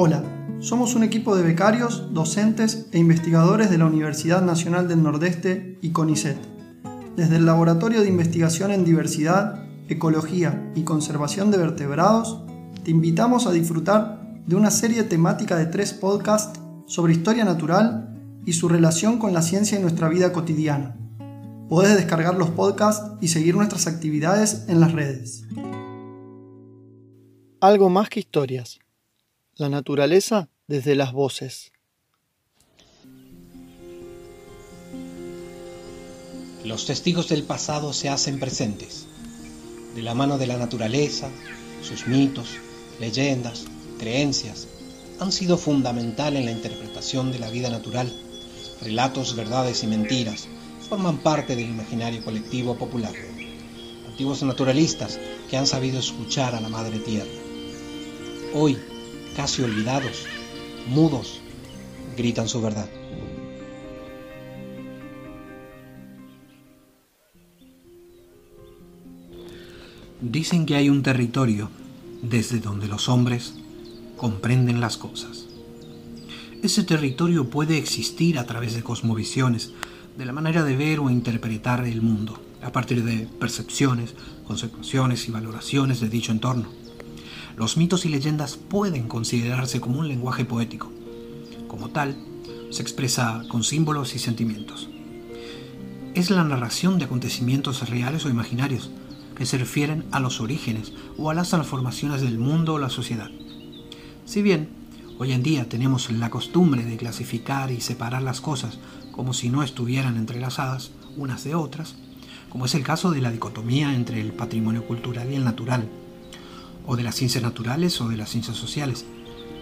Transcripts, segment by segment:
Hola, somos un equipo de becarios, docentes e investigadores de la Universidad Nacional del Nordeste y CONICET. Desde el Laboratorio de Investigación en Diversidad, Ecología y Conservación de Vertebrados, te invitamos a disfrutar de una serie temática de tres podcasts sobre historia natural y su relación con la ciencia en nuestra vida cotidiana. Podés descargar los podcasts y seguir nuestras actividades en las redes. Algo más que historias la naturaleza desde las voces. Los testigos del pasado se hacen presentes, de la mano de la naturaleza, sus mitos, leyendas, creencias, han sido fundamental en la interpretación de la vida natural. Relatos, verdades y mentiras forman parte del imaginario colectivo popular. Antiguos naturalistas que han sabido escuchar a la Madre Tierra. Hoy, casi olvidados, mudos, gritan su verdad. Dicen que hay un territorio desde donde los hombres comprenden las cosas. Ese territorio puede existir a través de cosmovisiones, de la manera de ver o interpretar el mundo, a partir de percepciones, consecuciones y valoraciones de dicho entorno los mitos y leyendas pueden considerarse como un lenguaje poético. Como tal, se expresa con símbolos y sentimientos. Es la narración de acontecimientos reales o imaginarios que se refieren a los orígenes o a las transformaciones del mundo o la sociedad. Si bien hoy en día tenemos la costumbre de clasificar y separar las cosas como si no estuvieran entrelazadas unas de otras, como es el caso de la dicotomía entre el patrimonio cultural y el natural, o de las ciencias naturales o de las ciencias sociales.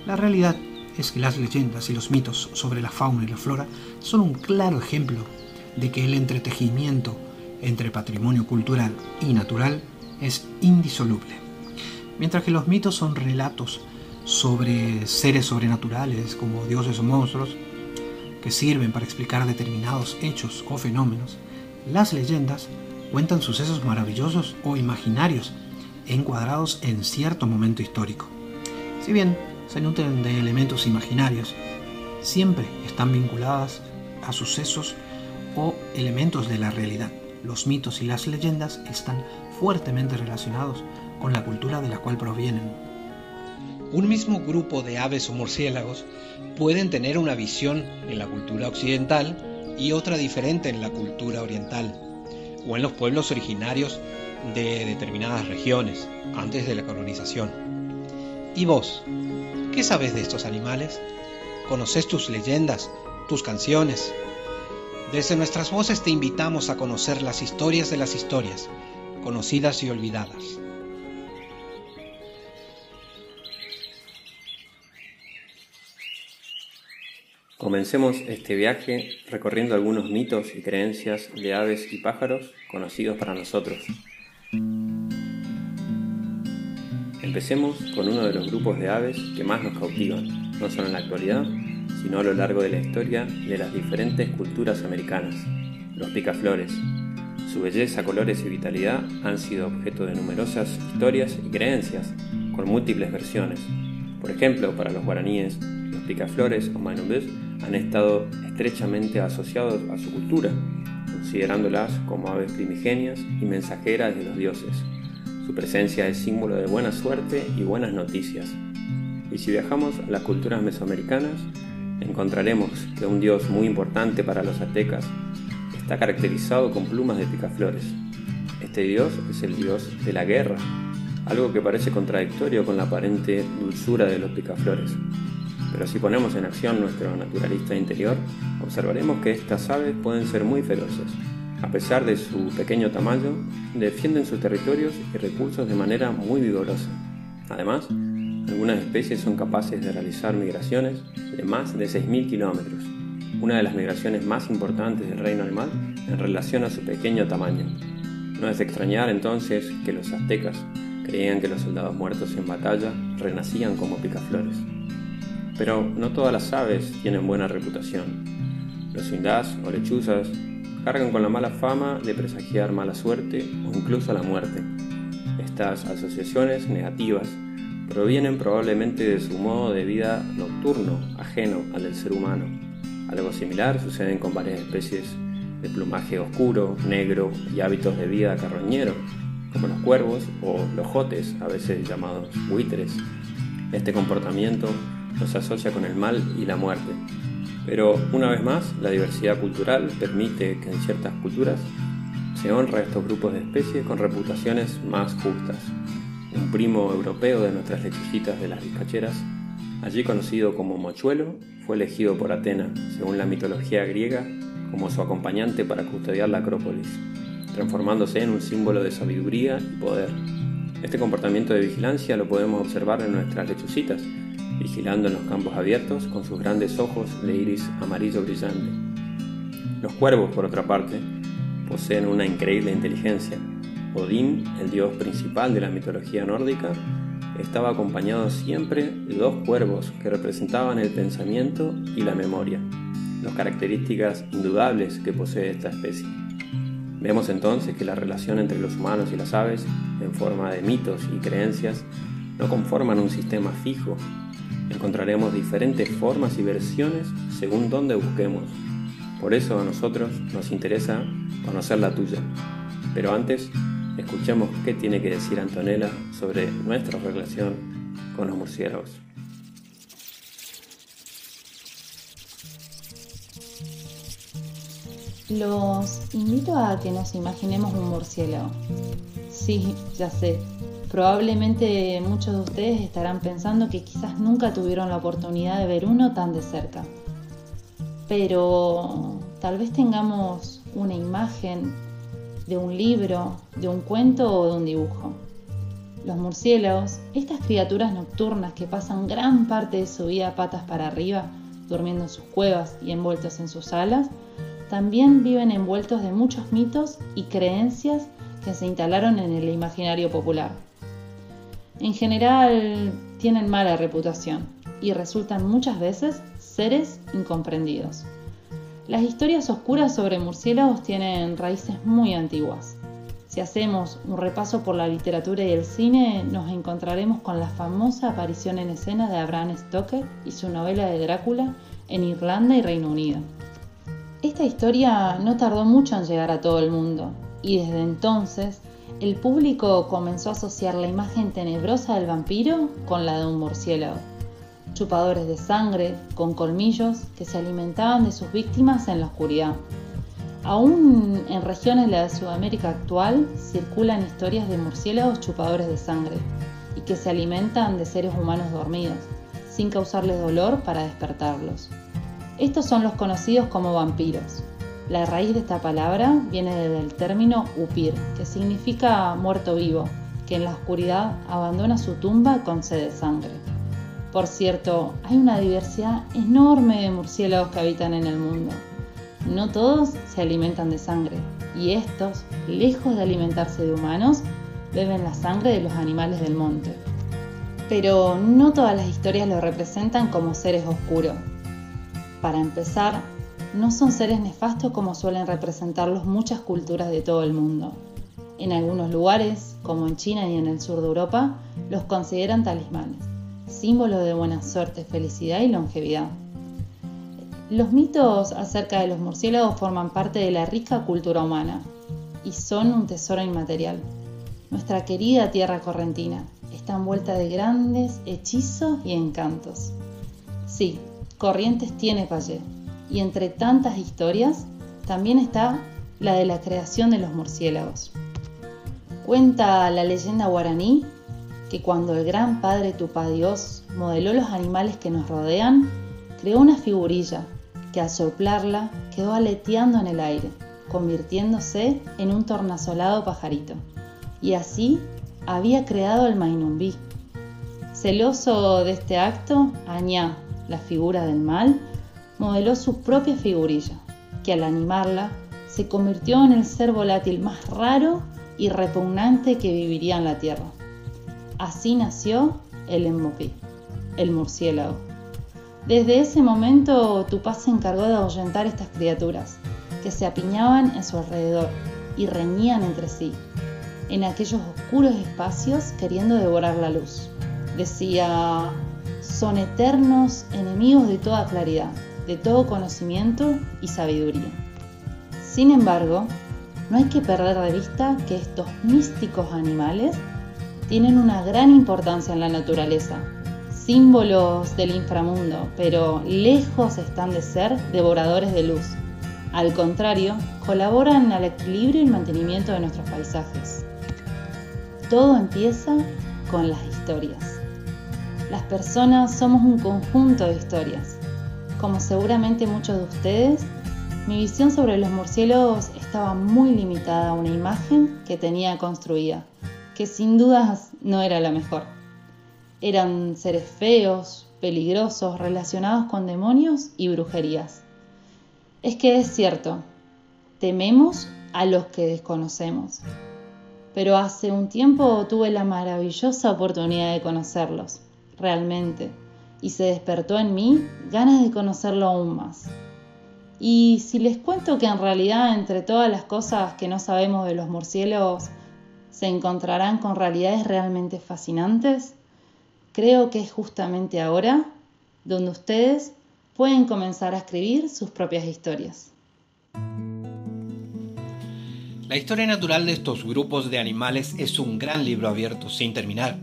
La realidad es que las leyendas y los mitos sobre la fauna y la flora son un claro ejemplo de que el entretejimiento entre patrimonio cultural y natural es indisoluble. Mientras que los mitos son relatos sobre seres sobrenaturales como dioses o monstruos que sirven para explicar determinados hechos o fenómenos, las leyendas cuentan sucesos maravillosos o imaginarios encuadrados en cierto momento histórico. Si bien se nutren de elementos imaginarios, siempre están vinculadas a sucesos o elementos de la realidad. Los mitos y las leyendas están fuertemente relacionados con la cultura de la cual provienen. Un mismo grupo de aves o murciélagos pueden tener una visión en la cultura occidental y otra diferente en la cultura oriental, o en los pueblos originarios de determinadas regiones antes de la colonización. ¿Y vos? ¿Qué sabes de estos animales? ¿Conoces tus leyendas, tus canciones? Desde nuestras voces te invitamos a conocer las historias de las historias, conocidas y olvidadas. Comencemos este viaje recorriendo algunos mitos y creencias de aves y pájaros conocidos para nosotros. Empecemos con uno de los grupos de aves que más nos cautivan, no solo en la actualidad, sino a lo largo de la historia de las diferentes culturas americanas, los picaflores. Su belleza, colores y vitalidad han sido objeto de numerosas historias y creencias, con múltiples versiones. Por ejemplo, para los guaraníes, los picaflores o manumbés han estado estrechamente asociados a su cultura, considerándolas como aves primigenias y mensajeras de los dioses. Su presencia es símbolo de buena suerte y buenas noticias. Y si viajamos a las culturas mesoamericanas, encontraremos que un dios muy importante para los aztecas está caracterizado con plumas de picaflores. Este dios es el dios de la guerra, algo que parece contradictorio con la aparente dulzura de los picaflores. Pero si ponemos en acción nuestro naturalista interior, observaremos que estas aves pueden ser muy feroces, a pesar de su pequeño tamaño, defienden sus territorios y recursos de manera muy vigorosa. Además, algunas especies son capaces de realizar migraciones de más de 6.000 kilómetros, una de las migraciones más importantes del reino animal en relación a su pequeño tamaño. No es de extrañar entonces que los aztecas creían que los soldados muertos en batalla renacían como picaflores. Pero no todas las aves tienen buena reputación. Los indás o lechuzas cargan con la mala fama de presagiar mala suerte o incluso la muerte. Estas asociaciones negativas provienen probablemente de su modo de vida nocturno, ajeno al del ser humano. Algo similar sucede con varias especies de plumaje oscuro, negro y hábitos de vida carroñero, como los cuervos o los jotes, a veces llamados buitres. Este comportamiento nos asocia con el mal y la muerte. Pero una vez más, la diversidad cultural permite que en ciertas culturas se honra a estos grupos de especies con reputaciones más justas. Un primo europeo de nuestras lechucitas de las vizcacheras, allí conocido como Mochuelo, fue elegido por Atena, según la mitología griega, como su acompañante para custodiar la Acrópolis, transformándose en un símbolo de sabiduría y poder. Este comportamiento de vigilancia lo podemos observar en nuestras lechucitas, vigilando en los campos abiertos con sus grandes ojos de iris amarillo brillante. Los cuervos, por otra parte, poseen una increíble inteligencia. Odín, el dios principal de la mitología nórdica, estaba acompañado siempre de dos cuervos que representaban el pensamiento y la memoria, dos características indudables que posee esta especie. Vemos entonces que la relación entre los humanos y las aves, en forma de mitos y creencias, no conforman un sistema fijo. Encontraremos diferentes formas y versiones según donde busquemos. Por eso a nosotros nos interesa conocer la tuya. Pero antes, escuchemos qué tiene que decir Antonella sobre nuestra relación con los murciélagos. Los invito a que nos imaginemos un murciélago. Sí, ya sé. Probablemente muchos de ustedes estarán pensando que quizás nunca tuvieron la oportunidad de ver uno tan de cerca. Pero tal vez tengamos una imagen de un libro, de un cuento o de un dibujo. Los murciélagos, estas criaturas nocturnas que pasan gran parte de su vida patas para arriba, durmiendo en sus cuevas y envueltos en sus alas, también viven envueltos de muchos mitos y creencias que se instalaron en el imaginario popular. En general tienen mala reputación y resultan muchas veces seres incomprendidos. Las historias oscuras sobre murciélagos tienen raíces muy antiguas. Si hacemos un repaso por la literatura y el cine, nos encontraremos con la famosa aparición en escena de Abraham Stoker y su novela de Drácula en Irlanda y Reino Unido. Esta historia no tardó mucho en llegar a todo el mundo y desde entonces el público comenzó a asociar la imagen tenebrosa del vampiro con la de un murciélago chupadores de sangre con colmillos que se alimentaban de sus víctimas en la oscuridad. Aún en regiones de la Sudamérica actual circulan historias de murciélagos chupadores de sangre y que se alimentan de seres humanos dormidos, sin causarles dolor para despertarlos. Estos son los conocidos como vampiros. La raíz de esta palabra viene del término upir, que significa muerto vivo, que en la oscuridad abandona su tumba con sed de sangre. Por cierto, hay una diversidad enorme de murciélagos que habitan en el mundo. No todos se alimentan de sangre y estos, lejos de alimentarse de humanos, beben la sangre de los animales del monte. Pero no todas las historias lo representan como seres oscuros. Para empezar, no son seres nefastos como suelen representarlos muchas culturas de todo el mundo. En algunos lugares, como en China y en el sur de Europa, los consideran talismanes símbolo de buena suerte, felicidad y longevidad. Los mitos acerca de los murciélagos forman parte de la rica cultura humana y son un tesoro inmaterial. Nuestra querida tierra correntina está envuelta de grandes hechizos y encantos. Sí, Corrientes tiene Payé y entre tantas historias también está la de la creación de los murciélagos. Cuenta la leyenda guaraní que cuando el gran Padre Tupa Dios modeló los animales que nos rodean, creó una figurilla que al soplarla quedó aleteando en el aire, convirtiéndose en un tornasolado pajarito. Y así había creado el Mainumbí. Celoso de este acto, Añá, la figura del mal, modeló su propia figurilla, que al animarla se convirtió en el ser volátil más raro y repugnante que viviría en la tierra. Así nació el Embopí, el murciélago. Desde ese momento Tupaz se encargó de ahuyentar estas criaturas, que se apiñaban en su alrededor y reñían entre sí, en aquellos oscuros espacios queriendo devorar la luz. Decía, son eternos enemigos de toda claridad, de todo conocimiento y sabiduría. Sin embargo, no hay que perder de vista que estos místicos animales tienen una gran importancia en la naturaleza, símbolos del inframundo, pero lejos están de ser devoradores de luz. Al contrario, colaboran al equilibrio y mantenimiento de nuestros paisajes. Todo empieza con las historias. Las personas somos un conjunto de historias. Como seguramente muchos de ustedes, mi visión sobre los murciélagos estaba muy limitada a una imagen que tenía construida, que sin dudas no era la mejor. Eran seres feos, peligrosos, relacionados con demonios y brujerías. Es que es cierto, tememos a los que desconocemos. Pero hace un tiempo tuve la maravillosa oportunidad de conocerlos, realmente, y se despertó en mí ganas de conocerlo aún más. Y si les cuento que en realidad entre todas las cosas que no sabemos de los murciélagos, se encontrarán con realidades realmente fascinantes, creo que es justamente ahora donde ustedes pueden comenzar a escribir sus propias historias. La historia natural de estos grupos de animales es un gran libro abierto sin terminar,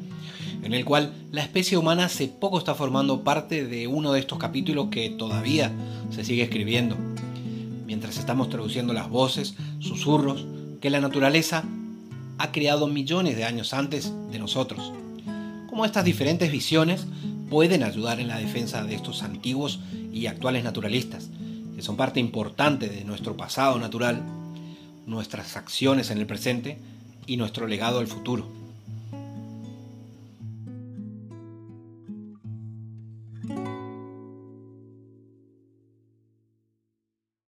en el cual la especie humana hace poco está formando parte de uno de estos capítulos que todavía se sigue escribiendo, mientras estamos traduciendo las voces, susurros, que la naturaleza ha creado millones de años antes de nosotros. Cómo estas diferentes visiones pueden ayudar en la defensa de estos antiguos y actuales naturalistas, que son parte importante de nuestro pasado natural, nuestras acciones en el presente y nuestro legado al futuro.